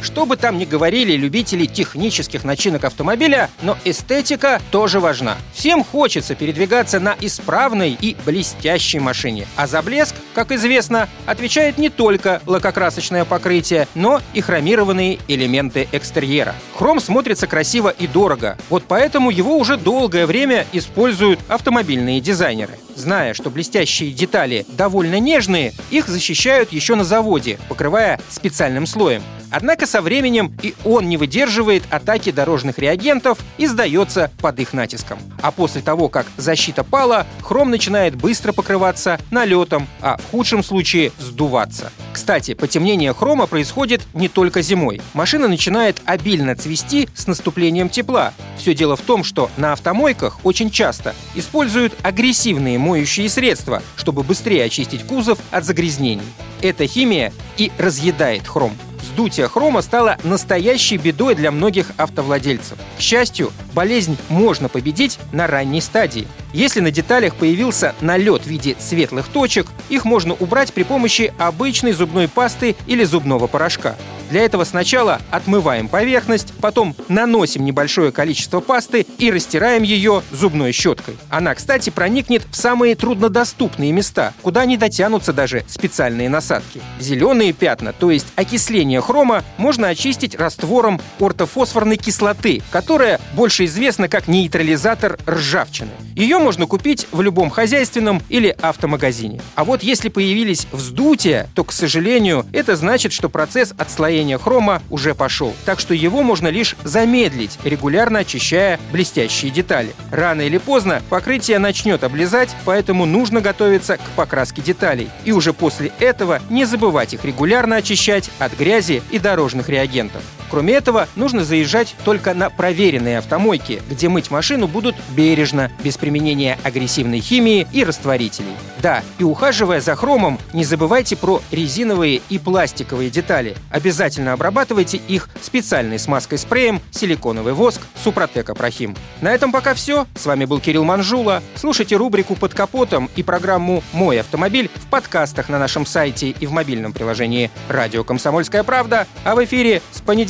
Что бы там ни говорили любители технических начинок автомобиля, но эстетика тоже важна. Всем хочется передвигаться на исправной и блестящей машине. А за блеск, как известно, отвечает не только лакокрасочное покрытие, но и хромированные элементы экстерьера. Хром смотрится красиво и дорого. Вот поэтому его уже долгое время используют автомобильные дизайнеры. Зная, что блестящие детали довольно нежные, их защищают еще на заводе, покрывая специальным слоем. Однако со временем и он не выдерживает атаки дорожных реагентов и сдается под их натиском. А после того, как защита пала, хром начинает быстро покрываться налетом, а в худшем случае сдуваться. Кстати, потемнение хрома происходит не только зимой. Машина начинает обильно цвести с наступлением тепла. Все дело в том, что на автомойках очень часто используют агрессивные моющие средства, чтобы быстрее очистить кузов от загрязнений. Эта химия и разъедает хром. Вздутие хрома стало настоящей бедой для многих автовладельцев. К счастью, болезнь можно победить на ранней стадии. Если на деталях появился налет в виде светлых точек, их можно убрать при помощи обычной зубной пасты или зубного порошка. Для этого сначала отмываем поверхность, потом наносим небольшое количество пасты и растираем ее зубной щеткой. Она, кстати, проникнет в самые труднодоступные места, куда не дотянутся даже специальные насадки. Зеленые пятна, то есть окисление хрома, можно очистить раствором ортофосфорной кислоты, которая больше известна как нейтрализатор ржавчины. Ее можно купить в любом хозяйственном или автомагазине. А вот если появились вздутия, то, к сожалению, это значит, что процесс отслоения хрома уже пошел. Так что его можно лишь замедлить, регулярно очищая блестящие детали. Рано или поздно покрытие начнет облизать, поэтому нужно готовиться к покраске деталей. И уже после этого не забывать их регулярно очищать от грязи и дорожных реагентов. Кроме этого, нужно заезжать только на проверенные автомойки, где мыть машину будут бережно, без применения агрессивной химии и растворителей. Да, и ухаживая за хромом, не забывайте про резиновые и пластиковые детали. Обязательно обрабатывайте их специальной смазкой-спреем силиконовый воск Супротек Апрахим. На этом пока все. С вами был Кирилл Манжула. Слушайте рубрику «Под капотом» и программу «Мой автомобиль» в подкастах на нашем сайте и в мобильном приложении «Радио Комсомольская правда», а в эфире с